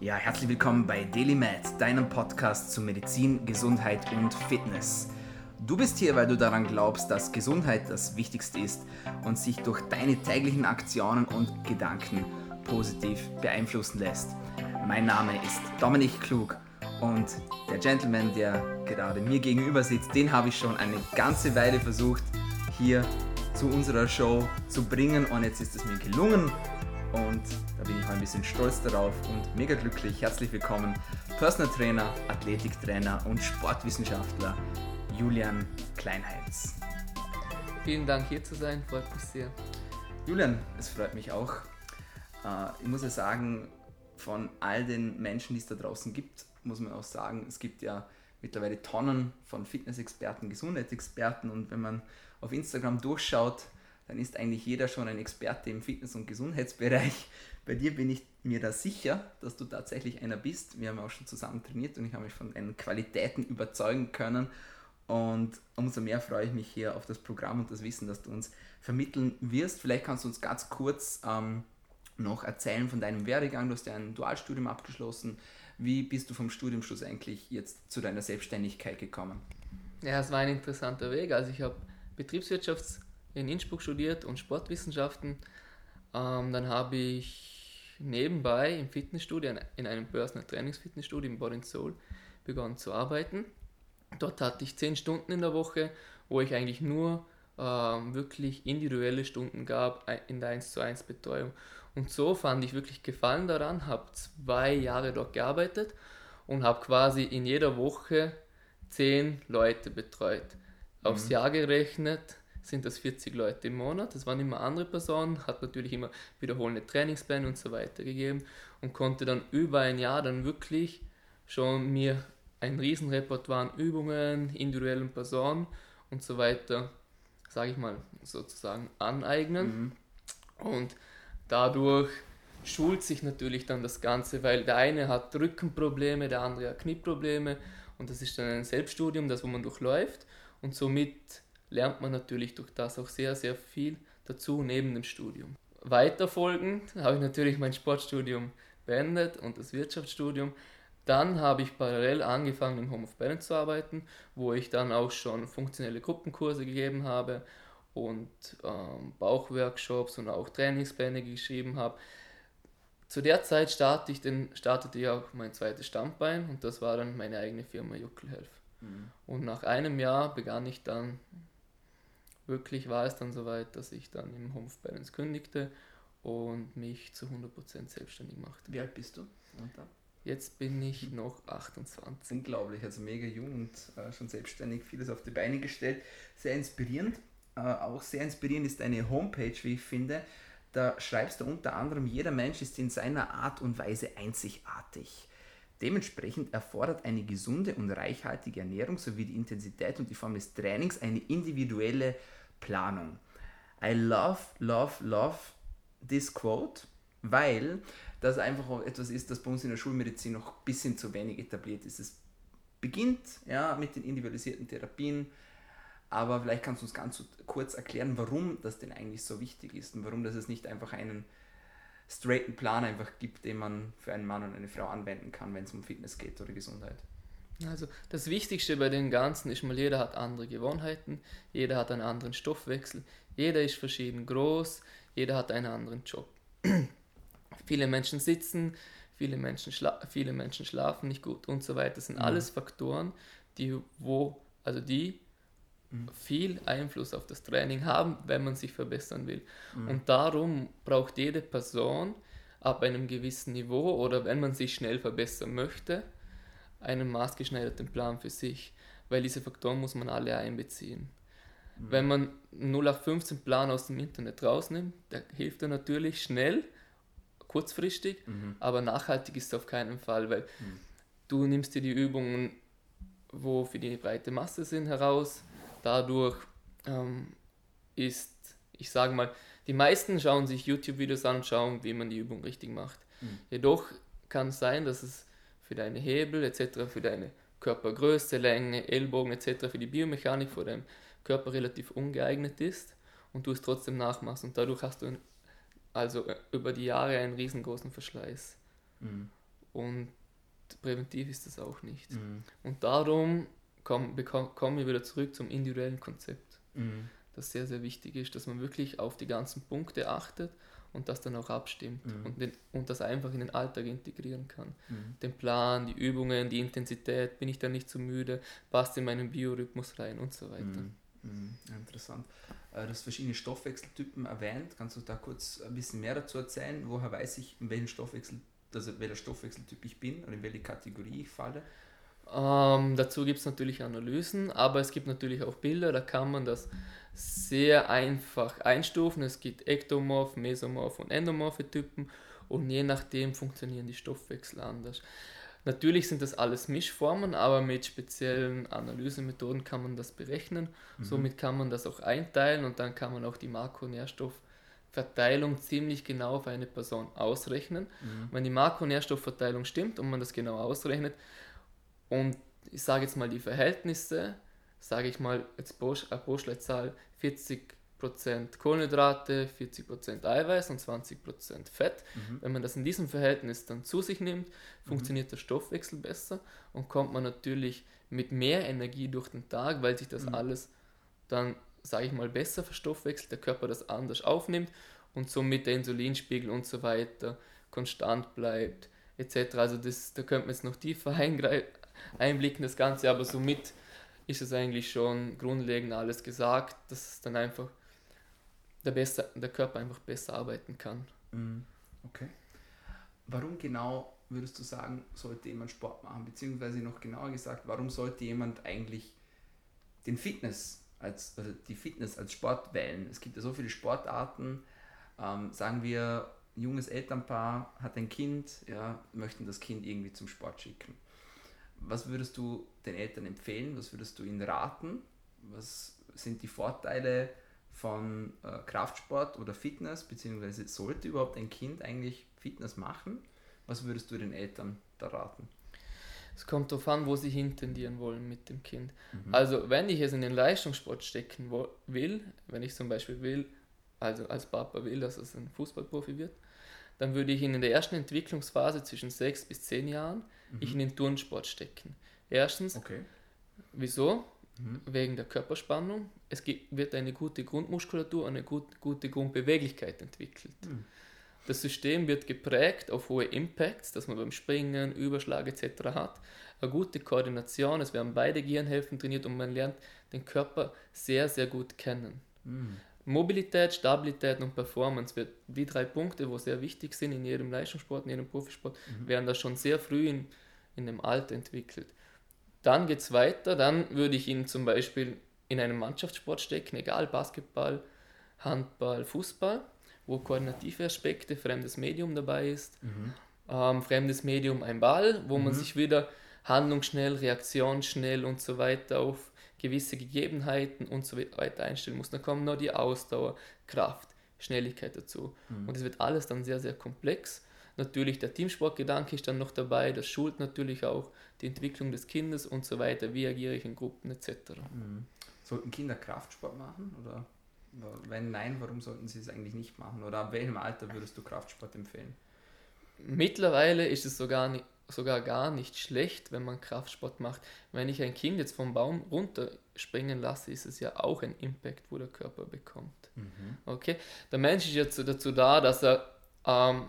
Ja, herzlich willkommen bei DailyMed, deinem Podcast zu Medizin, Gesundheit und Fitness. Du bist hier, weil du daran glaubst, dass Gesundheit das Wichtigste ist und sich durch deine täglichen Aktionen und Gedanken positiv beeinflussen lässt. Mein Name ist Dominik Klug und der Gentleman, der gerade mir gegenüber sitzt, den habe ich schon eine ganze Weile versucht hier zu unserer Show zu bringen und jetzt ist es mir gelungen und da bin ich auch ein bisschen stolz darauf und mega glücklich. Herzlich willkommen, Personal Trainer, Athletiktrainer und Sportwissenschaftler Julian Kleinheinz. Vielen Dank hier zu sein, freut mich sehr. Julian, es freut mich auch. Äh, ich muss ja sagen, von all den Menschen, die es da draußen gibt, muss man auch sagen, es gibt ja mittlerweile Tonnen von Fitnessexperten, Gesundheitsexperten und wenn man auf Instagram durchschaut, dann ist eigentlich jeder schon ein Experte im Fitness- und Gesundheitsbereich. Bei dir bin ich mir da sicher, dass du tatsächlich einer bist. Wir haben auch schon zusammen trainiert und ich habe mich von deinen Qualitäten überzeugen können. Und umso mehr freue ich mich hier auf das Programm und das Wissen, das du uns vermitteln wirst. Vielleicht kannst du uns ganz kurz ähm, noch erzählen von deinem Werdegang. Du hast ja ein Dualstudium abgeschlossen. Wie bist du vom Studiumschluss eigentlich jetzt zu deiner Selbstständigkeit gekommen? Ja, es war ein interessanter Weg. Also ich habe Betriebswirtschafts in Innsbruck studiert und Sportwissenschaften. Ähm, dann habe ich nebenbei im Fitnessstudio, in einem Personal Trainings Fitnessstudio in Body Soul, begonnen zu arbeiten. Dort hatte ich zehn Stunden in der Woche, wo ich eigentlich nur ähm, wirklich individuelle Stunden gab in der 1 zu 1 Betreuung. Und so fand ich wirklich Gefallen daran, habe zwei Jahre dort gearbeitet und habe quasi in jeder Woche zehn Leute betreut. Aufs mhm. Jahr gerechnet sind das 40 Leute im Monat. Das waren immer andere Personen, hat natürlich immer wiederholende Trainingspläne und so weiter gegeben und konnte dann über ein Jahr dann wirklich schon mir ein Riesenrepertoire an Übungen, individuellen Personen und so weiter, sage ich mal, sozusagen aneignen. Mhm. Und dadurch schult sich natürlich dann das Ganze, weil der eine hat Rückenprobleme, der andere hat Knieprobleme und das ist dann ein Selbststudium, das wo man durchläuft und somit lernt man natürlich durch das auch sehr, sehr viel dazu neben dem Studium. Weiterfolgend habe ich natürlich mein Sportstudium beendet und das Wirtschaftsstudium. Dann habe ich parallel angefangen im Home of Balance zu arbeiten, wo ich dann auch schon funktionelle Gruppenkurse gegeben habe und ähm, Bauchworkshops und auch Trainingspläne geschrieben habe. Zu der Zeit startete ich, den, startete ich auch mein zweites Standbein und das war dann meine eigene Firma Juckel Health. Mhm. Und nach einem Jahr begann ich dann wirklich war es dann soweit, dass ich dann im Home of Balance kündigte und mich zu 100% selbstständig machte. Wie alt bist du? Jetzt bin ich noch 28. Unglaublich, also mega jung und äh, schon selbstständig, vieles auf die Beine gestellt. Sehr inspirierend. Äh, auch sehr inspirierend ist deine Homepage, wie ich finde. Da schreibst du unter anderem, jeder Mensch ist in seiner Art und Weise einzigartig. Dementsprechend erfordert eine gesunde und reichhaltige Ernährung sowie die Intensität und die Form des Trainings eine individuelle Planung. I love, love, love this quote, weil das einfach etwas ist, das bei uns in der Schulmedizin noch ein bisschen zu wenig etabliert ist. Es beginnt ja, mit den individualisierten Therapien, aber vielleicht kannst du uns ganz kurz erklären, warum das denn eigentlich so wichtig ist und warum das es nicht einfach einen straighten Plan einfach gibt, den man für einen Mann und eine Frau anwenden kann, wenn es um Fitness geht oder Gesundheit. Also das Wichtigste bei dem Ganzen ist mal, jeder hat andere Gewohnheiten, jeder hat einen anderen Stoffwechsel, jeder ist verschieden groß, jeder hat einen anderen Job. viele Menschen sitzen, viele Menschen, viele Menschen schlafen nicht gut und so weiter. Das sind mhm. alles Faktoren, die, wo, also die mhm. viel Einfluss auf das Training haben, wenn man sich verbessern will. Mhm. Und darum braucht jede Person ab einem gewissen Niveau oder wenn man sich schnell verbessern möchte, einen maßgeschneiderten Plan für sich, weil diese Faktoren muss man alle einbeziehen. Mhm. Wenn man 0 auf 15 Plan aus dem Internet rausnimmt, da hilft er natürlich schnell, kurzfristig, mhm. aber nachhaltig ist es auf keinen Fall, weil mhm. du nimmst dir die Übungen, wo für die breite Masse sind, heraus. Dadurch ähm, ist, ich sage mal, die meisten schauen sich YouTube-Videos an und schauen, wie man die Übung richtig macht. Mhm. Jedoch kann es sein, dass es für deine Hebel etc., für deine Körpergröße, Länge, Ellbogen etc., für die Biomechanik vor deinem Körper relativ ungeeignet ist und du es trotzdem nachmachst und dadurch hast du also äh, über die Jahre einen riesengroßen Verschleiß. Mhm. und präventiv ist das auch nicht. Mhm. Und darum kommen komm wir wieder zurück zum individuellen Konzept, mhm. das sehr, sehr wichtig ist, dass man wirklich auf die ganzen Punkte achtet und das dann auch abstimmt mhm. und, den, und das einfach in den Alltag integrieren kann. Mhm. Den Plan, die Übungen, die Intensität, bin ich dann nicht zu müde, passt in meinen Biorhythmus rein und so weiter. Mhm. mhm. Interessant. Äh, du hast verschiedene Stoffwechseltypen erwähnt. Kannst du da kurz ein bisschen mehr dazu erzählen? Woher weiß ich, in welchen Stoffwechsel, also welcher Stoffwechseltyp ich bin oder in welche Kategorie ich falle? Ähm, dazu gibt es natürlich Analysen, aber es gibt natürlich auch Bilder, da kann man das sehr einfach einstufen. Es gibt Ektomorph, Mesomorph und Endomorphe Typen und je nachdem funktionieren die Stoffwechsel anders. Natürlich sind das alles Mischformen, aber mit speziellen Analysemethoden kann man das berechnen. Mhm. Somit kann man das auch einteilen und dann kann man auch die Makronährstoffverteilung ziemlich genau auf eine Person ausrechnen. Mhm. Wenn die Makronährstoffverteilung stimmt und man das genau ausrechnet und ich sage jetzt mal die Verhältnisse, sage ich mal jetzt eine Postleitzahl 40% Kohlenhydrate, 40% Eiweiß und 20% Fett. Mhm. Wenn man das in diesem Verhältnis dann zu sich nimmt, mhm. funktioniert mhm. der Stoffwechsel besser und kommt man natürlich mit mehr Energie durch den Tag, weil sich das mhm. alles dann, sage ich mal, besser verstoffwechselt, der Körper das anders aufnimmt und somit der Insulinspiegel und so weiter konstant bleibt, etc. Also das, da könnte man jetzt noch tiefer einblicken, das Ganze, aber somit ist es eigentlich schon grundlegend alles gesagt, dass dann einfach der, besser, der Körper einfach besser arbeiten kann. Mhm. Okay. Warum genau würdest du sagen, sollte jemand Sport machen? Beziehungsweise noch genauer gesagt, warum sollte jemand eigentlich den Fitness als, also die Fitness als Sport wählen? Es gibt ja so viele Sportarten, ähm, sagen wir, ein junges Elternpaar hat ein Kind, ja, möchten das Kind irgendwie zum Sport schicken. Was würdest du den Eltern empfehlen? Was würdest du ihnen raten? Was sind die Vorteile von äh, Kraftsport oder Fitness? Beziehungsweise sollte überhaupt ein Kind eigentlich Fitness machen? Was würdest du den Eltern da raten? Es kommt darauf an, wo sie hintendieren wollen mit dem Kind. Mhm. Also wenn ich es in den Leistungssport stecken will, wenn ich zum Beispiel will, also als Papa will, dass es ein Fußballprofi wird, dann würde ich ihn in der ersten Entwicklungsphase zwischen sechs bis zehn Jahren mhm. ich in den Turnsport stecken. Erstens, okay. wieso? Mhm. Wegen der Körperspannung. Es wird eine gute Grundmuskulatur, eine gut, gute Grundbeweglichkeit entwickelt. Mhm. Das System wird geprägt auf hohe Impacts, dass man beim Springen, Überschlag etc. hat. Eine gute Koordination, es werden beide Gehirnhälften trainiert und man lernt den Körper sehr, sehr gut kennen. Mhm. Mobilität, Stabilität und Performance wird die drei Punkte, wo sehr wichtig sind in jedem Leistungssport, in jedem Profisport, mhm. werden da schon sehr früh in, in dem Alter entwickelt. Dann geht es weiter, dann würde ich ihn zum Beispiel in einen Mannschaftssport stecken, egal Basketball, Handball, Fußball, wo koordinative Aspekte, fremdes Medium dabei ist. Mhm. Ähm, fremdes Medium ein Ball, wo mhm. man sich wieder handlungsschnell, reaktionsschnell und so weiter auf gewisse Gegebenheiten und so weiter einstellen muss. Dann kommen noch die Ausdauer, Kraft, Schnelligkeit dazu. Mhm. Und es wird alles dann sehr, sehr komplex. Natürlich der Teamsportgedanke ist dann noch dabei, das schult natürlich auch die Entwicklung des Kindes und so weiter, wie agiere ich in Gruppen etc. Mhm. Sollten Kinder Kraftsport machen oder wenn nein, warum sollten sie es eigentlich nicht machen? Oder ab welchem Alter würdest du Kraftsport empfehlen? Mittlerweile ist es sogar nicht, sogar gar nicht schlecht, wenn man Kraftsport macht. Wenn ich ein Kind jetzt vom Baum runterspringen lasse, ist es ja auch ein Impact, wo der Körper bekommt. Mhm. Okay? Der Mensch ist jetzt dazu da, dass er ähm,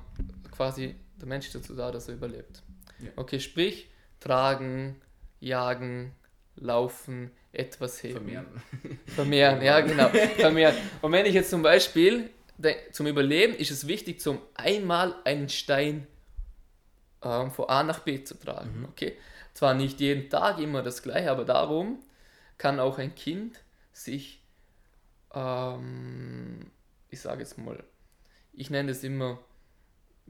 quasi, der Mensch ist dazu da, dass er überlebt. Ja. Okay, sprich, tragen, jagen, laufen, etwas heben. Vermehren. Vermehren, ja genau. Vermehren. Und wenn ich jetzt zum Beispiel, zum Überleben ist es wichtig, zum einmal einen Stein ähm, von A nach B zu tragen. Mhm. Okay? Zwar nicht jeden Tag immer das gleiche, aber darum kann auch ein Kind sich, ähm, ich sage jetzt mal, ich nenne es immer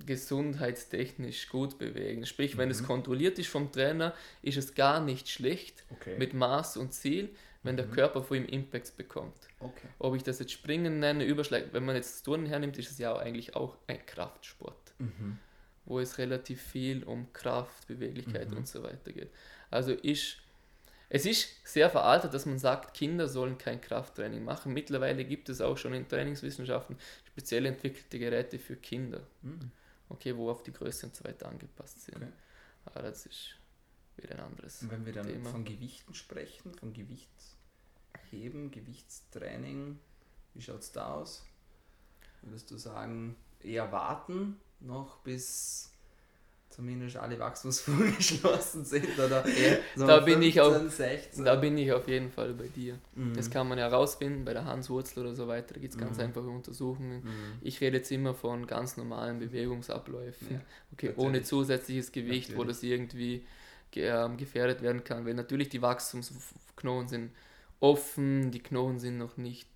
gesundheitstechnisch gut bewegen. Sprich, wenn es mhm. kontrolliert ist vom Trainer, ist es gar nicht schlecht okay. mit Maß und Ziel, wenn mhm. der Körper vor ihm Impacts bekommt. Okay. Ob ich das jetzt Springen nenne, Überschlag, wenn man jetzt Turnen hernimmt, ist es ja eigentlich auch ein Kraftsport. Mhm wo es relativ viel um Kraft, Beweglichkeit mhm. und so weiter geht. Also ist, es ist sehr veraltet, dass man sagt, Kinder sollen kein Krafttraining machen. Mittlerweile gibt es auch schon in Trainingswissenschaften speziell entwickelte Geräte für Kinder, mhm. okay, wo auf die Größe und so weiter angepasst sind. Okay. Aber das ist wieder ein anderes Und wenn wir dann Thema. von Gewichten sprechen, von Gewichtsheben, Gewichtstraining, wie schaut es da aus? Würdest du sagen, eher warten noch bis zumindest alle Wachstumsfugen geschlossen sind? Oder Ja, da bin ich auch- 16? Da bin ich auf jeden Fall bei dir. Mhm. Das kann man ja rausfinden bei der Hanswurzel oder so weiter. Da gibt es ganz Mhm. einfache Untersuchungen. Mhm. Ich rede jetzt immer von ganz normalen Bewegungsabläufen. Ja, okay, natürlich. ohne zusätzliches Gewicht, wo Natürlich. das irgendwie ge ähm, gefährdet werden kann. Weil natürlich die Wachstumsknochen sind offen, die Knochen sind noch nicht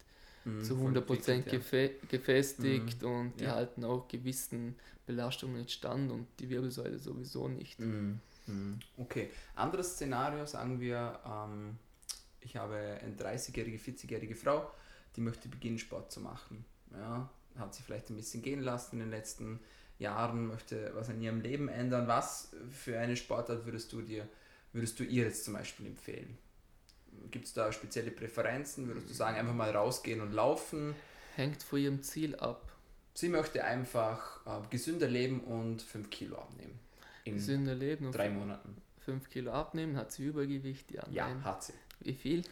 Mhm, zu voll 100% entwickelt, gefä gefestigt und die Ja. halten auch gewissen Belastungen nicht stand und die Wirbelsäule sowieso nicht. Mhm. Mhm. Okay, anderes Szenario, sagen wir, ähm, ich habe eine 30-jährige, 40-jährige Frau, die möchte beginnen, Sport zu machen. Ja, hat sich vielleicht ein bisschen gehen lassen in den letzten Jahren, möchte was an ihrem Leben ändern. Was für eine Sportart würdest du dir, würdest du ihr jetzt zum Beispiel empfehlen? Gibt es da spezielle Präferenzen? Würdest du sagen, einfach mal rausgehen und laufen? Hängt von ihrem Ziel ab. Sie möchte einfach äh, gesünder leben und 5 Kilo abnehmen. In Gesünder leben und drei Monaten. 5 Kilo abnehmen, hat sie Übergewicht? Ja, Ja, nein. hat sie. Wie viel?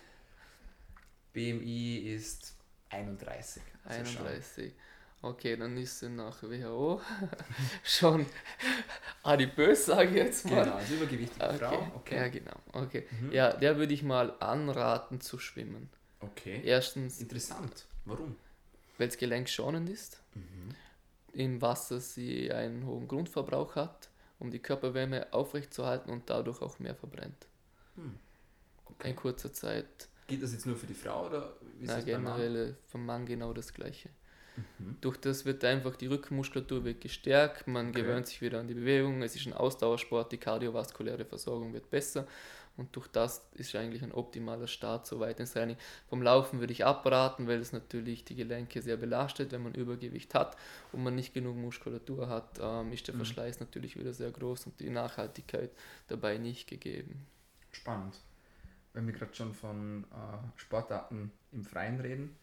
BMI ist 31. Also schon. 31. Okay, dann ist sie nach WHO schon adipös, sage ich jetzt mal. Genau, als übergewichtige Okay. Frau. Ja, Okay. genau. Okay. Mhm. Ja, der würde ich mal anraten zu schwimmen. okay. Erstens, Interessant. Warum? weil es gelenkschonend ist. Mhm. Im Wasser sie einen hohen Grundverbrauch hat, um die Körperwärme aufrechtzuerhalten und dadurch auch mehr verbrennt. Okay. In kurzer Zeit. Geht das jetzt nur für die Frau oder wie ist das beim Mann? generell vom Mann genau das gleiche. Mhm. Durch das wird einfach die Rückenmuskulatur wird gestärkt, man Okay. gewöhnt sich wieder an die Bewegung, es ist ein Ausdauersport, die kardiovaskuläre Versorgung wird besser und durch das ist eigentlich ein optimaler Start so weit ins Training. Vom Laufen würde ich abraten, weil es natürlich die Gelenke sehr belastet, wenn man Übergewicht hat und man nicht genug Muskulatur hat, ähm, ist der Mhm. Verschleiß natürlich wieder sehr groß und die Nachhaltigkeit dabei nicht gegeben. Spannend. Wenn wir gerade schon von äh, Sportarten im Freien reden,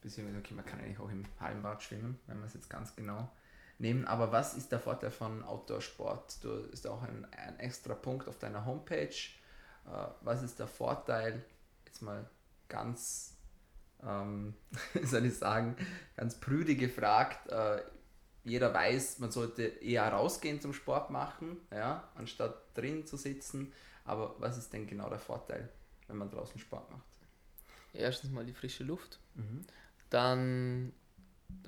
beziehungsweise okay, man kann eigentlich auch im Hallenbad schwimmen, wenn wir es jetzt ganz genau nehmen. Aber was ist der Vorteil von Outdoor-Sport? Du ist auch ein, ein extra Punkt auf deiner Homepage. Äh, was ist der Vorteil? Jetzt mal ganz, ähm, wie soll ich sagen, ganz prüde gefragt. Äh, jeder weiß, man sollte eher rausgehen zum Sport machen, ja, anstatt drin zu sitzen. Aber was ist denn genau der Vorteil, wenn man draußen Sport macht? Erstens mal die frische Luft, dann,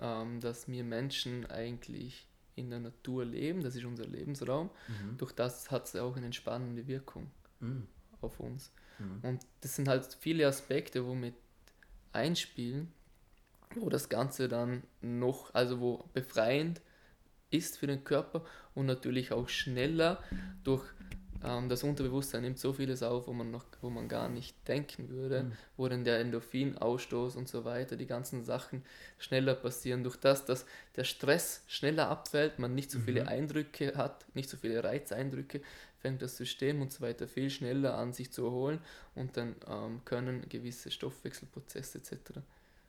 ähm, dass wir Menschen eigentlich in der Natur leben, das ist unser Lebensraum. Durch das hat es auch eine entspannende Wirkung Mhm. auf uns. Mhm. Und das sind halt viele Aspekte, wo mit einspielen, wo das Ganze dann noch, also wo befreiend ist für den Körper und natürlich auch schneller durch ähm, das Unterbewusstsein nimmt so vieles auf, wo man noch, wo man gar nicht denken würde, Mhm. wo dann der Endorphinausstoß und so weiter, die ganzen Sachen schneller passieren, durch das, dass der Stress schneller abfällt, man nicht so viele Mhm. Eindrücke hat, nicht so viele Reizeindrücke, fängt das System und so weiter viel schneller an sich zu erholen und dann ähm, können gewisse Stoffwechselprozesse etc.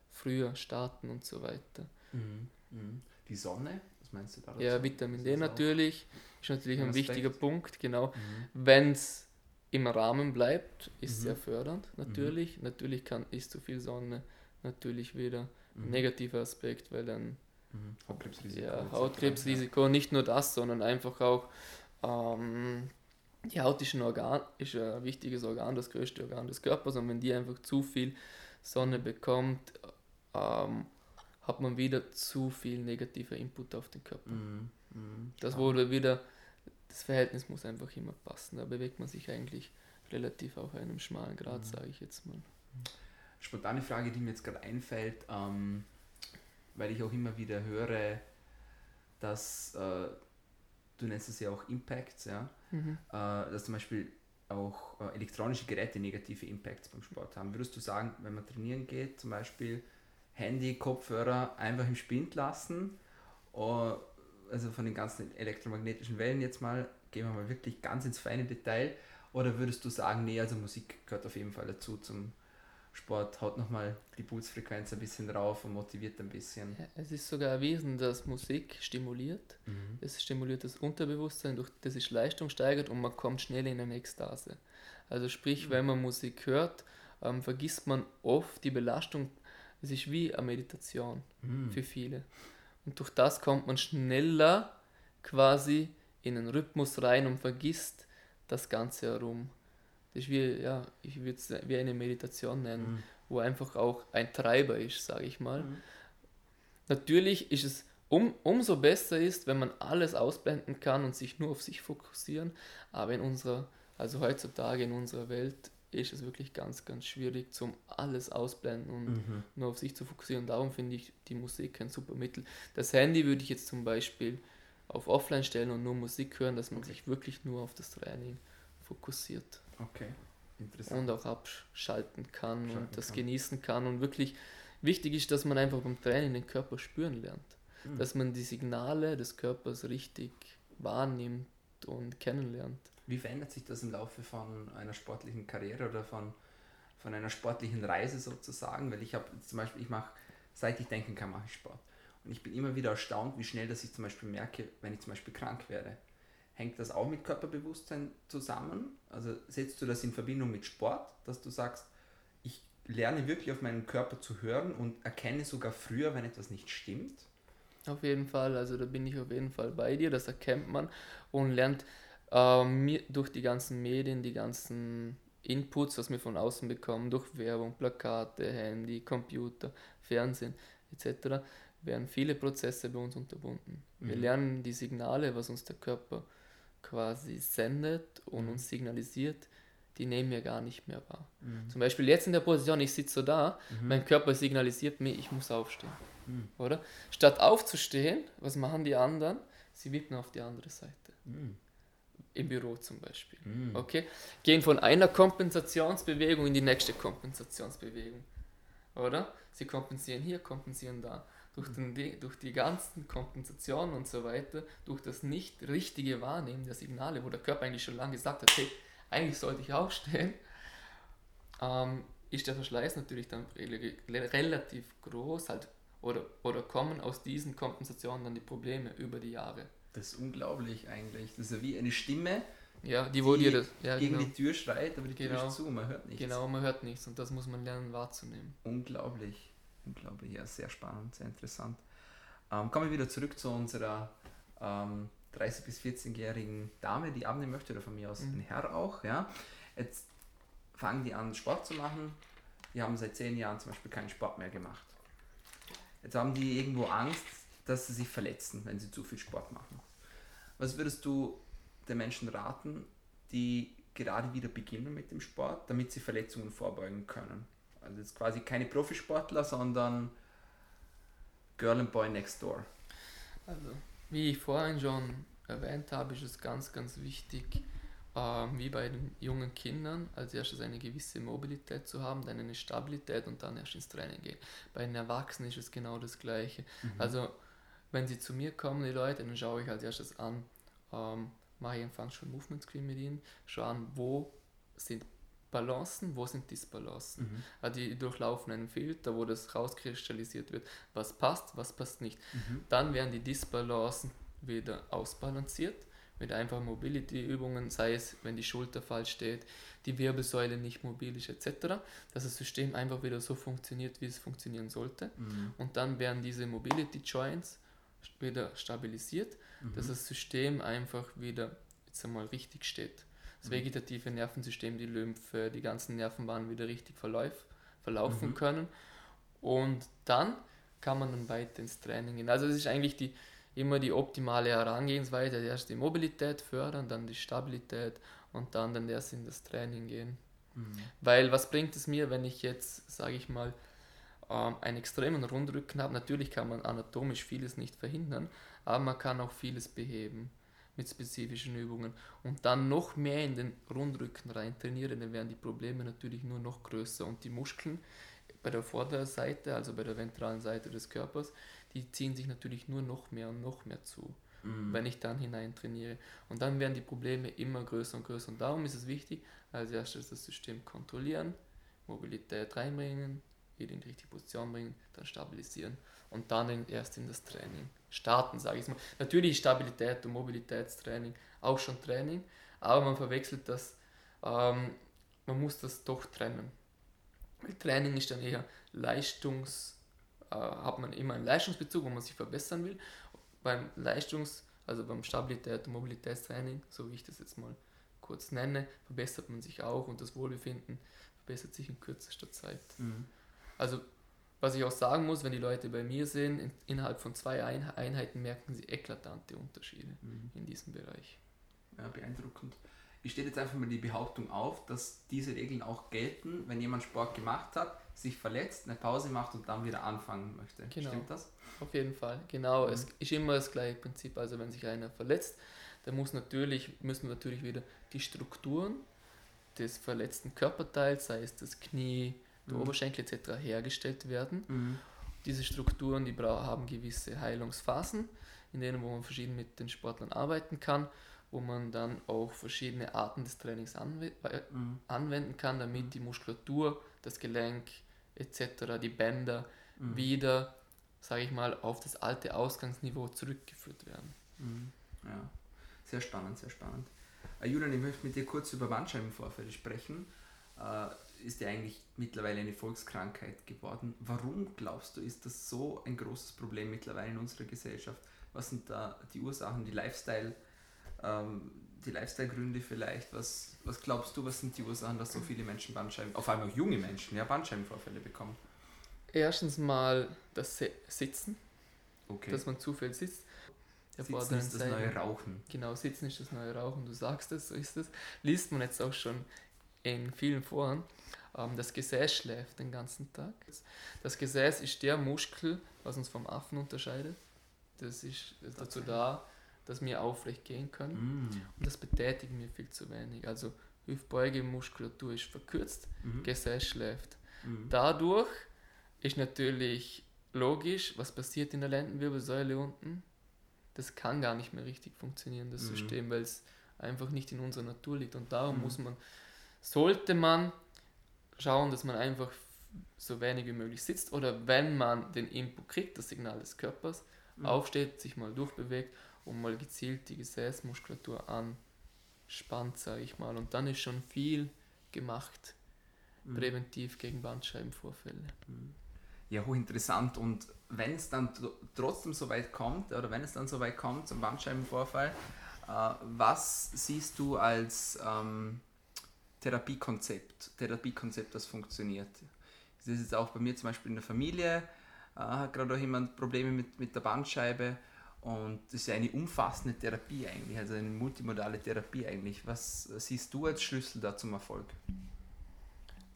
früher starten und so weiter. Mhm. Mhm. Die Sonne, was meinst du da? Ja? Vitamin D natürlich, ist natürlich ein ein wichtiger Aspekt? Punkt, genau. Mhm. Wenn es im Rahmen bleibt, ist Mhm. sehr fördernd, natürlich. Natürlich kann, ist zu viel Sonne natürlich wieder ein Mhm. negativer Aspekt, weil dann Mhm. Hautkrebsrisiko. ja. Hautkrebsrisiko, nicht nur das, sondern einfach auch ähm, die Haut ist ein Organ, ist ein wichtiges Organ, das größte Organ des Körpers und wenn die einfach zu viel Sonne bekommt, ähm, hat man wieder zu viel negativer Input auf den Körper. Mhm. Mhm. Das wurde wieder, das Verhältnis muss einfach immer passen. Da bewegt man sich eigentlich relativ auf einem schmalen Grad, Mhm. sage ich jetzt mal. Spontane Frage, die mir jetzt gerade einfällt, ähm, weil ich auch immer wieder höre, dass äh, du nennst es ja auch Impacts, ja, Mhm. äh, dass zum Beispiel auch äh, elektronische Geräte negative Impacts beim Sport haben. Würdest du sagen, wenn man trainieren geht, zum Beispiel Handy, Kopfhörer einfach im Spind lassen, äh, also von den ganzen elektromagnetischen Wellen jetzt mal, gehen wir mal wirklich ganz ins feine Detail, oder würdest du sagen, nee, also Musik gehört auf jeden Fall dazu zum Sport haut nochmal die Pulsfrequenz ein bisschen rauf und motiviert ein bisschen. Es ist sogar erwiesen, dass Musik stimuliert. Mhm. Es stimuliert das Unterbewusstsein, durch das sich Leistung steigert und man kommt schnell in eine Ekstase. Also sprich, wenn man Musik hört, ähm, vergisst man oft die Belastung. Es ist wie eine Meditation Mhm. für viele. Und durch das kommt man schneller quasi in einen Rhythmus rein und vergisst das Ganze herum. Das ist wie, ja, ich würde es wie eine Meditation nennen, Mhm. wo einfach auch ein Treiber ist, sage ich mal. Mhm. Natürlich ist es um, umso besser ist, wenn man alles ausblenden kann und sich nur auf sich fokussieren. Aber in unserer, also heutzutage in unserer Welt ist es wirklich ganz, ganz schwierig, zum alles ausblenden und Mhm. nur auf sich zu fokussieren. Darum finde ich die Musik ein super Mittel. Das Handy würde ich jetzt zum Beispiel auf Offline stellen und nur Musik hören, dass man sich wirklich nur auf das Training fokussiert Okay, interessant. und auch abschalten kann Schalten und das kann. genießen kann. Und wirklich wichtig ist, dass man einfach beim Training den Körper spüren lernt. Mhm. Dass man die Signale des Körpers richtig wahrnimmt und kennenlernt. Wie verändert sich das im Laufe von einer sportlichen Karriere oder von, von einer sportlichen Reise sozusagen? Weil ich habe zum Beispiel, ich mache, seit ich denken kann, mache ich Sport. Und ich bin immer wieder erstaunt, wie schnell dass ich zum Beispiel merke, wenn ich zum Beispiel krank werde. Hängt das auch mit Körperbewusstsein zusammen? Also setzt du das in Verbindung mit Sport, dass du sagst, ich lerne wirklich auf meinen Körper zu hören und erkenne sogar früher, wenn etwas nicht stimmt? Auf jeden Fall, also da bin ich auf jeden Fall bei dir, das erkennt man und lernt ähm, durch die ganzen Medien, die ganzen Inputs, was wir von außen bekommen, durch Werbung, Plakate, Handy, Computer, Fernsehen etc., werden viele Prozesse bei uns unterbunden. Wir Mhm. lernen die Signale, was uns der Körper quasi sendet und Mhm. uns signalisiert, die nehmen wir gar nicht mehr wahr. Zum Beispiel jetzt in der Position, ich sitze so da, mein Körper signalisiert mir, ich muss aufstehen. Mhm. Oder? Statt aufzustehen, was machen die anderen? Sie wippen auf die andere Seite. Im Büro zum Beispiel. Mhm. Okay? Gehen von einer Kompensationsbewegung in die nächste Kompensationsbewegung. Oder? Sie kompensieren hier, kompensieren da. Durch, den, die- durch die ganzen Kompensationen und so weiter, durch das nicht richtige Wahrnehmen der Signale, wo der Körper eigentlich schon lange gesagt hat, hey, eigentlich sollte ich aufstehen, ähm, ist der Verschleiß natürlich dann rel- rel- relativ groß halt, oder, oder kommen aus diesen Kompensationen dann die Probleme über die Jahre. Das ist unglaublich eigentlich. Das ist ja wie eine Stimme, Ja, die wo Die dir das. Ja, gegen genau. die Tür schreit, aber die Tür Genau. ist zu, man hört nichts. Genau, man hört nichts und das muss man lernen wahrzunehmen. Unglaublich. Unglaublich, ja, sehr spannend, sehr interessant. Ähm, kommen wir wieder zurück zu unserer ähm, 30- bis 14-jährigen Dame, die abnehmen möchte, oder von mir aus Mhm. ein Herr auch. Ja. Jetzt fangen die an, Sport zu machen. Die haben seit zehn Jahren zum Beispiel keinen Sport mehr gemacht. Jetzt haben die irgendwo Angst, dass sie sich verletzen, wenn sie zu viel Sport machen. Was würdest du den Menschen raten, die gerade wieder beginnen mit dem Sport, damit sie Verletzungen vorbeugen können? Also jetzt quasi keine Profisportler, sondern Girl and Boy Next Door. Also, wie ich vorhin schon erwähnt habe, ist es ganz, ganz wichtig, ähm, wie bei den jungen Kindern, als erstes eine gewisse Mobilität zu haben, dann eine Stabilität und dann erst ins Training gehen. Bei den Erwachsenen ist es genau das Gleiche. Also, wenn sie zu mir kommen, die Leute, dann schaue ich als erstes an, ähm, mache ich einen schon Movement Screen mit ihnen, schaue an, wo sind Balancen, wo sind Disbalancen. Mhm. Also die durchlaufen einen Filter, wo das rauskristallisiert wird, was passt, was passt nicht. Mhm. Dann werden die Disbalancen wieder ausbalanciert mit einfachen Mobility-Übungen, sei es, wenn die Schulter falsch steht, die Wirbelsäule nicht mobil ist, etc., dass das System einfach wieder so funktioniert, wie es funktionieren sollte. Mhm. Und dann werden diese Mobility Joints wieder stabilisiert, dass das System einfach wieder jetzt einmal richtig steht. Das Mhm. vegetative Nervensystem, die Lymphe, die ganzen Nervenbahnen wieder richtig verlauf, verlaufen Mhm. können. Und dann kann man dann weiter ins Training gehen. Also es ist eigentlich die, immer die optimale Herangehensweise. Erst die Mobilität fördern, dann die Stabilität und dann, dann erst in das Training gehen. Mhm. Weil was bringt es mir, wenn ich jetzt, sage ich mal, ähm, einen extremen Rundrücken habe? Natürlich kann man anatomisch vieles nicht verhindern, aber man kann auch vieles beheben mit spezifischen Übungen und dann noch mehr in den Rundrücken rein trainieren, dann werden die Probleme natürlich nur noch größer und die Muskeln bei der Vorderseite, also bei der ventralen Seite des Körpers, die ziehen sich natürlich nur noch mehr und noch mehr zu Mhm. wenn ich dann hinein trainiere. Und dann werden die Probleme immer größer und größer. Und darum ist es wichtig, als erstes das System kontrollieren, Mobilität reinbringen, wieder in die richtige Position bringen, dann stabilisieren und dann erst in das Training starten, sage ich mal. Natürlich Stabilität und Mobilitätstraining auch schon Training, aber man verwechselt das, ähm, man muss das doch trennen. Weil Training ist dann eher Leistungs, äh, hat man immer einen Leistungsbezug, wo man sich verbessern will. Beim Leistungs, also beim Stabilität und Mobilitätstraining, so wie ich das jetzt mal kurz nenne, verbessert man sich auch und das Wohlbefinden verbessert sich in kürzester Zeit. Mhm. Also was ich auch sagen muss, wenn die Leute bei mir sind, in, innerhalb von zwei Einheiten merken sie eklatante Unterschiede mhm. in diesem Bereich. Ja, beeindruckend. Ich stelle jetzt einfach mal die Behauptung auf, dass diese Regeln auch gelten, wenn jemand Sport gemacht hat, sich verletzt, eine Pause macht und dann wieder anfangen möchte. Genau. Stimmt das? Auf jeden Fall, genau. Mhm. Es ist immer das gleiche Prinzip. Also wenn sich einer verletzt, dann muss natürlich, müssen natürlich wieder die Strukturen des verletzten Körperteils, sei es das Knie, der mhm. Oberschenkel etc. hergestellt werden. Mhm. Diese Strukturen, die haben gewisse Heilungsphasen, in denen wo man verschieden mit den Sportlern arbeiten kann, wo man dann auch verschiedene Arten des Trainings anw äh, mhm. anwenden kann, damit mhm. die Muskulatur, das Gelenk etc., die Bänder mhm. wieder, sage ich mal, auf das alte Ausgangsniveau zurückgeführt werden. Mhm. Ja, sehr spannend, sehr spannend. Uh, Julian, ich möchte mit dir kurz über Bandscheibenvorfälle sprechen. Ist ja eigentlich mittlerweile eine Volkskrankheit geworden. Warum glaubst du, ist das so ein großes Problem mittlerweile in unserer Gesellschaft? Was sind da die Ursachen, die Lifestyle, ähm, die Lifestyle-Gründe vielleicht? Was, was glaubst du, was sind die Ursachen, dass so viele Menschen Bandscheiben, auf einmal auch junge Menschen, ja, Bandscheibenvorfälle bekommen? Erstens mal das Sitzen, okay. dass man zu viel sitzt. Der Sitzen ist das neue Rauchen. Genau, Sitzen ist das neue Rauchen, du sagst es, so ist es. Liest man jetzt auch schon in vielen Foren. Ähm, das Gesäß schläft den ganzen Tag. Das Gesäß ist der Muskel, was uns vom Affen unterscheidet. Das ist dazu da, dass wir aufrecht gehen können. Mm. Und das betätigen wir viel zu wenig. Also Hüftbeugemuskulatur ist verkürzt, mm. Gesäß schläft. Mm. Dadurch ist natürlich logisch, was passiert in der Lendenwirbelsäule unten. Das kann gar nicht mehr richtig funktionieren, das mhm. System, weil es einfach nicht in unserer Natur liegt. Und darum mhm. muss man, sollte man schauen, dass man einfach so wenig wie möglich sitzt oder wenn man den Input kriegt, das Signal des Körpers, mhm. aufsteht, sich mal durchbewegt und mal gezielt die Gesäßmuskulatur anspannt, sage ich mal. Und dann ist schon viel gemacht, mhm. präventiv gegen Bandscheibenvorfälle. Mhm. Ja, hochinteressant. Und wenn es dann trotzdem so weit kommt, oder wenn es dann so weit kommt zum Bandscheibenvorfall, äh, was siehst du als ähm, Therapiekonzept, Therapiekonzept, das funktioniert. Das ist jetzt auch bei mir zum Beispiel in der Familie, äh, hat gerade auch jemand Probleme mit, mit der Bandscheibe und das ist ja eine umfassende Therapie eigentlich, also eine multimodale Therapie eigentlich. Was siehst du als Schlüssel da zum Erfolg?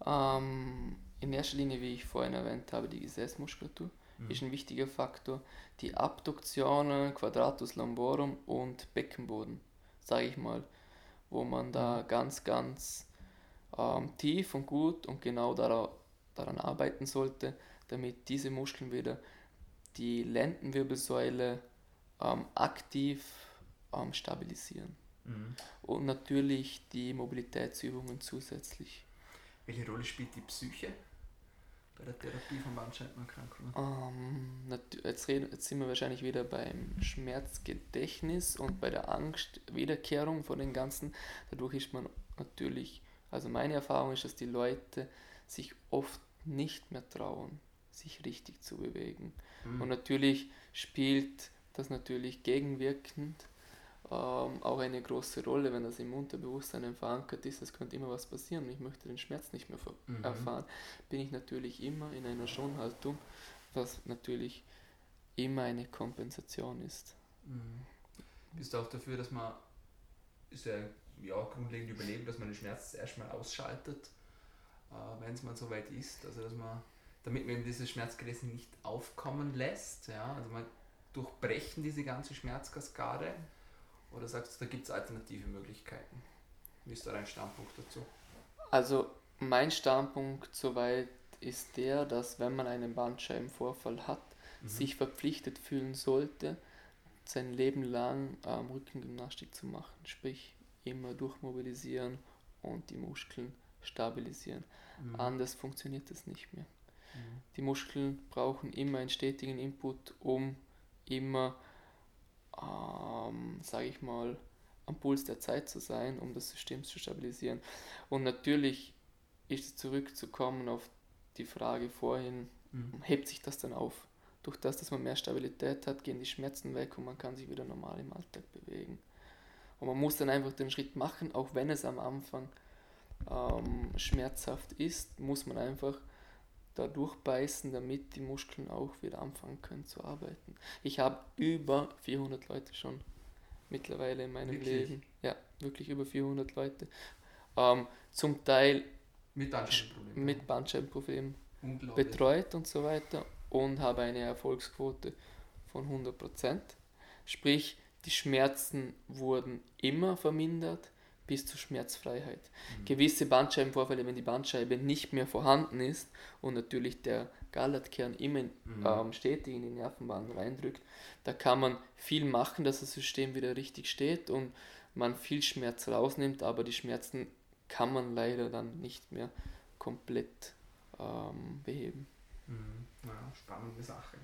Ähm, in erster Linie, wie ich vorhin erwähnt habe, die Gesäßmuskulatur mhm. ist ein wichtiger Faktor. Die Abduktionen, Quadratus lumborum und Beckenboden, sage ich mal, wo man da mhm. ganz, ganz ähm, tief und gut und genau daran, daran arbeiten sollte, damit diese Muskeln wieder die Lendenwirbelsäule ähm, aktiv ähm, stabilisieren. Mhm. Und natürlich die Mobilitätsübungen zusätzlich. Welche Rolle spielt die Psyche bei der Therapie von Bandscheibenerkrankungen? Ähm, jetzt, reden, jetzt sind wir wahrscheinlich wieder beim Schmerzgedächtnis und bei der Angstwiederkehrung von den ganzen. Dadurch ist man natürlich also meine Erfahrung ist, dass die Leute sich oft nicht mehr trauen, sich richtig zu bewegen. Mhm. Und natürlich spielt das natürlich gegenwirkend ähm, auch eine große Rolle, wenn das im Unterbewusstsein verankert ist, es könnte immer was passieren und ich möchte den Schmerz nicht mehr mhm. erfahren, bin ich natürlich immer in einer Schonhaltung, was natürlich immer eine Kompensation ist. Mhm. Bist du auch dafür, dass man, ist ja ja, grundlegend überleben, dass man den Schmerz erstmal ausschaltet, äh, wenn es mal so weit ist. Also dass man, damit man eben dieses Schmerzgrenze nicht aufkommen lässt, ja, also man durchbrechen diese ganze Schmerzkaskade oder sagst du, da gibt es alternative Möglichkeiten? Wie ist da dein Standpunkt dazu? Also mein Standpunkt soweit ist der, dass wenn man einen Bandscheibenvorfall hat, mhm. sich verpflichtet fühlen sollte, sein Leben lang ähm, Rückengymnastik zu machen. Sprich, immer durchmobilisieren und die Muskeln stabilisieren. Mhm. Anders funktioniert das nicht mehr. Mhm. Die Muskeln brauchen immer einen stetigen Input, um immer, ähm, sage ich mal, am Puls der Zeit zu sein, um das System zu stabilisieren. Und natürlich ist es zurückzukommen auf die Frage vorhin, mhm. hebt sich das dann auf? Durch das, dass man mehr Stabilität hat, gehen die Schmerzen weg und man kann sich wieder normal im Alltag bewegen. Und man muss dann einfach den Schritt machen, auch wenn es am Anfang ähm, schmerzhaft ist, muss man einfach da durchbeißen, damit die Muskeln auch wieder anfangen können zu arbeiten. Ich habe über 400 Leute schon mittlerweile in meinem wirklich? Leben. Ja, wirklich über 400 Leute. Ähm, zum Teil mit Bandscheibenproblemen, mit Bandscheibenproblemen betreut und so weiter und habe eine Erfolgsquote von 100%. Sprich, die Schmerzen wurden immer vermindert bis zur Schmerzfreiheit. Mhm. Gewisse Bandscheibenvorfälle, wenn die Bandscheibe nicht mehr vorhanden ist und natürlich der Gallertkern immer mhm. ähm, stetig in die Nervenbahn reindrückt, da kann man viel machen, dass das System wieder richtig steht und man viel Schmerz rausnimmt, aber die Schmerzen kann man leider dann nicht mehr komplett ähm, beheben. Mhm. Ja, spannende Sache.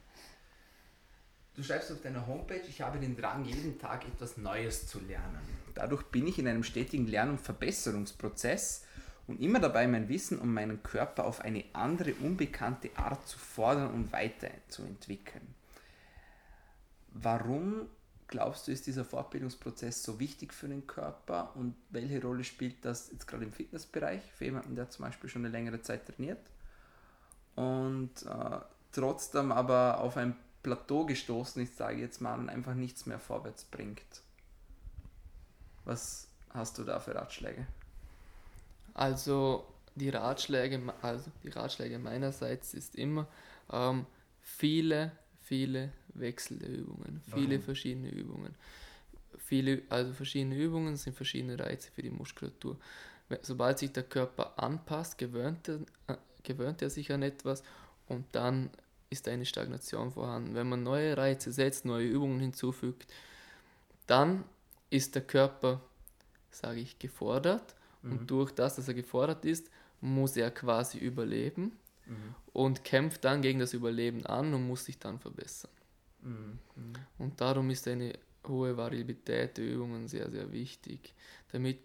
Du schreibst auf deiner Homepage, ich habe den Drang, jeden Tag etwas Neues zu lernen. Dadurch bin ich in einem stetigen Lern- und Verbesserungsprozess und immer dabei, mein Wissen um meinen Körper auf eine andere, unbekannte Art zu fordern und weiterzuentwickeln. Warum glaubst du, ist dieser Fortbildungsprozess so wichtig für den Körper und welche Rolle spielt das jetzt gerade im Fitnessbereich für jemanden, der zum Beispiel schon eine längere Zeit trainiert und äh, trotzdem aber auf ein Plateau gestoßen ist, sage ich jetzt mal, und einfach nichts mehr vorwärts bringt. Was hast du da für Ratschläge? Also die Ratschläge, also die Ratschläge meinerseits ist immer ähm, viele, viele wechselnde Übungen, viele Warum? verschiedene Übungen. Viele, also verschiedene Übungen sind verschiedene Reize für die Muskulatur. Sobald sich der Körper anpasst, gewöhnt er, äh, gewöhnt er sich an etwas und dann ist eine Stagnation vorhanden. Wenn man neue Reize setzt, neue Übungen hinzufügt, dann ist der Körper, sage ich, gefordert mhm. und durch das, dass er gefordert ist, muss er quasi überleben mhm. und kämpft dann gegen das Überleben an und muss sich dann verbessern. Mhm. Und darum ist eine hohe Variabilität der Übungen sehr, sehr wichtig, damit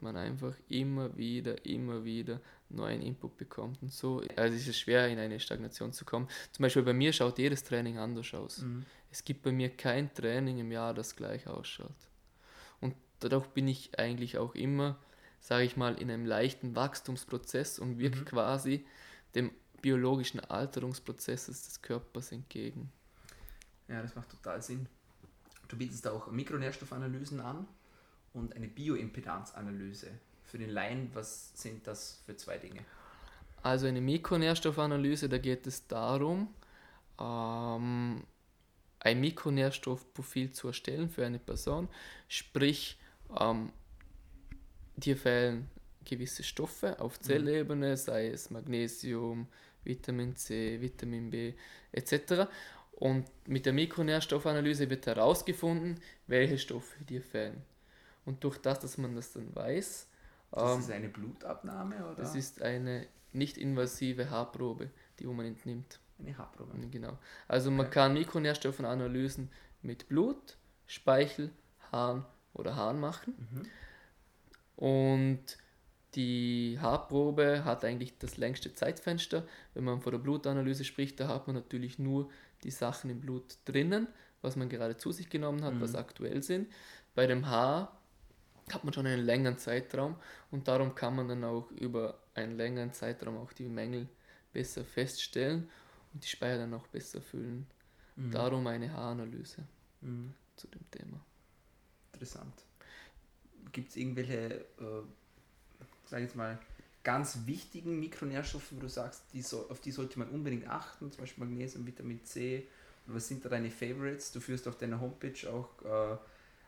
man einfach immer wieder, immer wieder neuen Input bekommt. Und so also ist es schwer, in eine Stagnation zu kommen. Zum Beispiel bei mir schaut jedes Training anders aus. Mhm. Es gibt bei mir kein Training im Jahr, das gleich ausschaut. Und dadurch bin ich eigentlich auch immer, sage ich mal, in einem leichten Wachstumsprozess und wirke mhm. quasi dem biologischen Alterungsprozess des Körpers entgegen. Ja, das macht total Sinn. Du bietest auch Mikronährstoffanalysen an und eine Bioimpedanzanalyse. Für den Laien, was sind das für zwei Dinge? Also eine Mikronährstoffanalyse, da geht es darum, ähm, ein Mikronährstoffprofil zu erstellen für eine Person. Sprich, ähm, dir fehlen gewisse Stoffe auf mhm. Zellebene, sei es Magnesium, Vitamin C, Vitamin B etc. Und mit der Mikronährstoffanalyse wird herausgefunden, welche Stoffe dir fehlen. Und durch das, dass man das dann weiß. Das ähm, ist eine Blutabnahme, oder? Das ist eine nicht invasive Haarprobe, die man entnimmt. Eine Haarprobe. Genau. Also man okay. kann Mikronährstoffanalysen mit Blut, Speichel, Haaren oder Haaren machen. Mhm. Und die Haarprobe hat eigentlich das längste Zeitfenster. Wenn man von der Blutanalyse spricht, da hat man natürlich nur die Sachen im Blut drinnen, was man gerade zu sich genommen hat, mhm. was aktuell sind. Bei dem Haar hat man schon einen längeren Zeitraum und darum kann man dann auch über einen längeren Zeitraum auch die Mängel besser feststellen und die Speicher dann auch besser füllen. Mhm. Darum eine Haaranalyse mhm. zu dem Thema. Interessant. Gibt es irgendwelche, äh, sag ich jetzt mal, ganz wichtigen Mikronährstoffe, wo du sagst, die so, auf die sollte man unbedingt achten, zum Beispiel Magnesium, Vitamin C? Was sind da deine Favorites? Du führst auf deiner Homepage auch äh,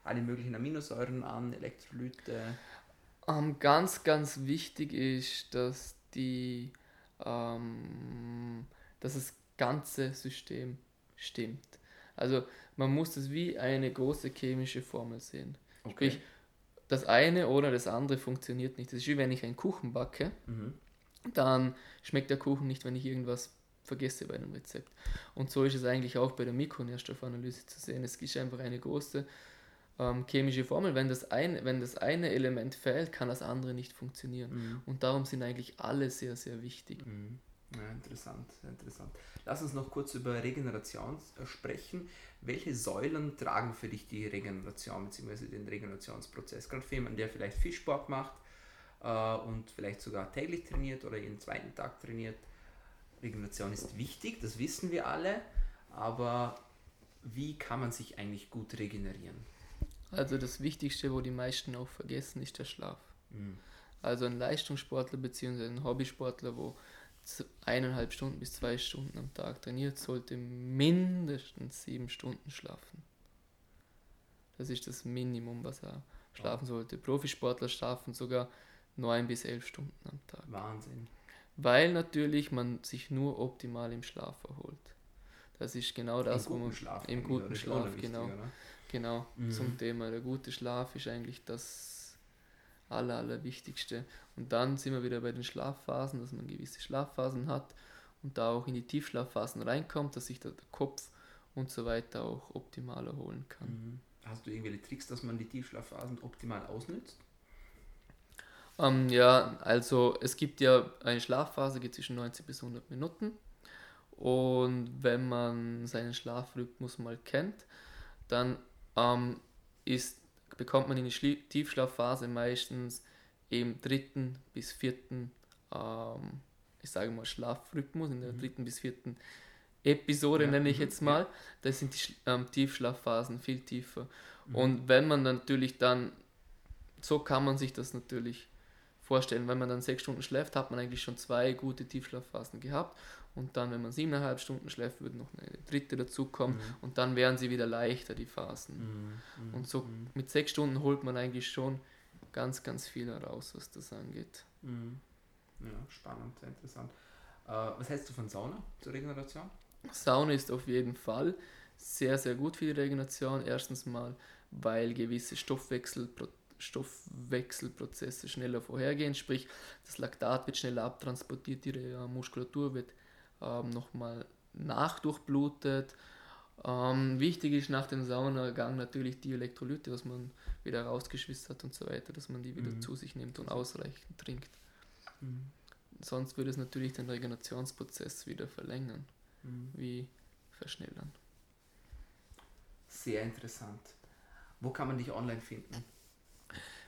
alle möglichen Aminosäuren an, Elektrolyte? Ähm, ganz, ganz wichtig ist, dass die ähm, dass das ganze System stimmt. Also man muss das wie eine große chemische Formel sehen. Okay. Sprich, das eine oder das andere funktioniert nicht. Das ist wie wenn ich einen Kuchen backe, Mhm. dann schmeckt der Kuchen nicht, wenn ich irgendwas vergesse bei einem Rezept. Und so ist es eigentlich auch bei der Mikronährstoffanalyse zu sehen. Es ist einfach eine große ähm, chemische Formel. Wenn das, ein, wenn das eine Element fehlt, kann das andere nicht funktionieren. Mhm. Und darum sind eigentlich alle sehr, sehr wichtig. Mhm. Ja, interessant, interessant. Lass uns noch kurz über Regeneration äh, sprechen. Welche Säulen tragen für dich die Regeneration bzw. den Regenerationsprozess? Gerade für jemanden, der vielleicht viel Sport macht äh, und vielleicht sogar täglich trainiert oder jeden zweiten Tag trainiert. Regeneration ist wichtig, das wissen wir alle, aber wie kann man sich eigentlich gut regenerieren? Also das Wichtigste, wo die meisten auch vergessen, ist der Schlaf. Mhm. Also ein Leistungssportler bzw. ein Hobbysportler, wo eineinhalb Stunden bis zwei Stunden am Tag trainiert, sollte mindestens sieben Stunden schlafen. Das ist das Minimum, was er schlafen sollte. Profisportler schlafen sogar neun bis elf Stunden am Tag. Wahnsinn. Weil natürlich man sich nur optimal im Schlaf erholt. Das ist genau das, Im wo man Schlaf. im guten Schlaf, genau. oder? Genau, Mhm. zum Thema. Der gute Schlaf ist eigentlich das Aller, Allerwichtigste. Und dann sind wir wieder bei den Schlafphasen, dass man gewisse Schlafphasen hat und da auch in die Tiefschlafphasen reinkommt, dass sich da der Kopf und so weiter auch optimal erholen kann. Mhm. Hast du irgendwelche Tricks, dass man die Tiefschlafphasen optimal ausnützt? Ähm, ja, also es gibt ja eine Schlafphase, geht zwischen 90 bis 100 Minuten. Und wenn man seinen Schlafrhythmus mal kennt, dann ähm, ist, bekommt man in die Schlie Tiefschlafphase meistens im dritten bis vierten, ähm, ich sage mal Schlafrhythmus, in der Mhm. dritten bis vierten Episode Ja, nenne ich mhm, jetzt mal. Da sind die ähm, Tiefschlafphasen viel tiefer. Mhm. Und wenn man natürlich dann, so kann man sich das natürlich vorstellen, wenn man dann sechs Stunden schläft, hat man eigentlich schon zwei gute Tiefschlafphasen gehabt. Und dann, wenn man siebeneinhalb Stunden schläft, würde noch eine dritte dazukommen. Mhm. Und dann wären sie wieder leichter, die Phasen. Mhm. Mhm. Und so Mhm. mit sechs Stunden holt man eigentlich schon ganz, ganz viel heraus, was das angeht. Mhm. Ja, spannend, sehr interessant. Äh, was hältst du von Sauna zur Regeneration? Sauna ist auf jeden Fall sehr, sehr gut für die Regeneration. Erstens mal, weil gewisse Stoffwechselpro Stoffwechselprozesse schneller vorhergehen, sprich das Laktat wird schneller abtransportiert, die äh, Muskulatur wird ähm, nochmal nachdurchblutet. Ähm, wichtig ist nach dem Saunagang natürlich die Elektrolyte, dass man wieder rausgeschwitzt hat und so weiter, dass man die wieder Mhm. zu sich nimmt und ausreichend trinkt. Mhm. Sonst würde es natürlich den Regenerationsprozess wieder verlängern, Mhm. wie verschnellern. Sehr interessant. Wo kann man dich online finden?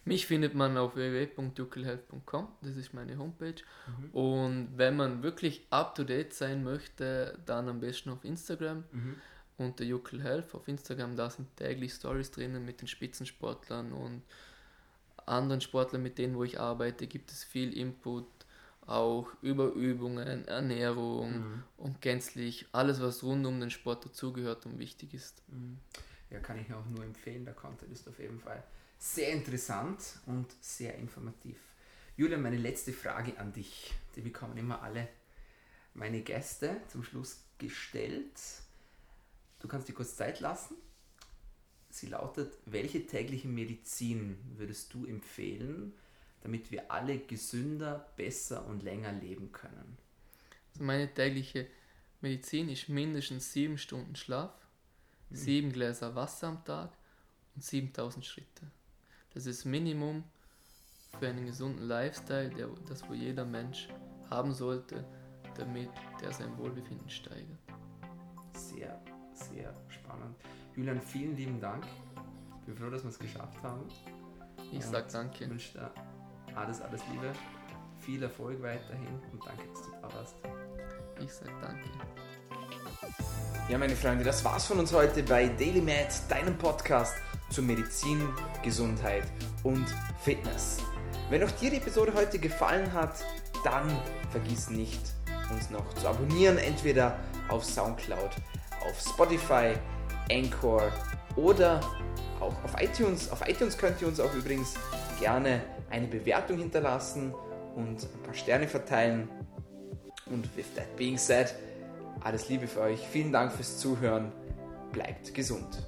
Mich findet man auf www.juckelhealth.com, das ist meine Homepage. Mhm. Und wenn man wirklich up to date sein möchte, dann am besten auf Instagram Mhm. unter Juckel Health. Auf Instagram, da sind täglich Stories drinnen mit den Spitzensportlern und anderen Sportlern, mit denen wo ich arbeite, gibt es viel Input, auch über Übungen, Ernährung Mhm. und gänzlich alles, was rund um den Sport dazugehört und wichtig ist. Mhm. Ja, kann ich auch nur empfehlen. Der Content ist auf jeden Fall sehr interessant und sehr informativ. Julian, meine letzte Frage an dich. Die bekommen immer alle meine Gäste zum Schluss gestellt. Du kannst dir kurz Zeit lassen. Sie lautet, welche tägliche Medizin würdest du empfehlen, damit wir alle gesünder, besser und länger leben können? Also meine tägliche Medizin ist mindestens sieben Stunden Schlaf, sieben Gläser Wasser am Tag und 7000 Schritte. Das ist Minimum für einen gesunden Lifestyle, der, das wo jeder Mensch haben sollte, damit der sein Wohlbefinden steigert. Sehr, sehr spannend. Julian, vielen lieben Dank. Ich bin froh, dass wir es geschafft haben. Ich Und sag Ich danke. wünsche dir alles, alles Liebe, viel Erfolg weiterhin und danke, dass du da warst. Ich sag danke. Ja, meine Freunde, das war's von uns heute bei Daily Med, deinem Podcast zu Medizin, Gesundheit und Fitness. Wenn auch dir die Episode heute gefallen hat, dann vergiss nicht, uns noch zu abonnieren, entweder auf Soundcloud, auf Spotify, Anchor oder auch auf iTunes. Auf iTunes könnt ihr uns auch übrigens gerne eine Bewertung hinterlassen und ein paar Sterne verteilen. Und with that being said, alles Liebe für euch. Vielen Dank fürs Zuhören. Bleibt gesund.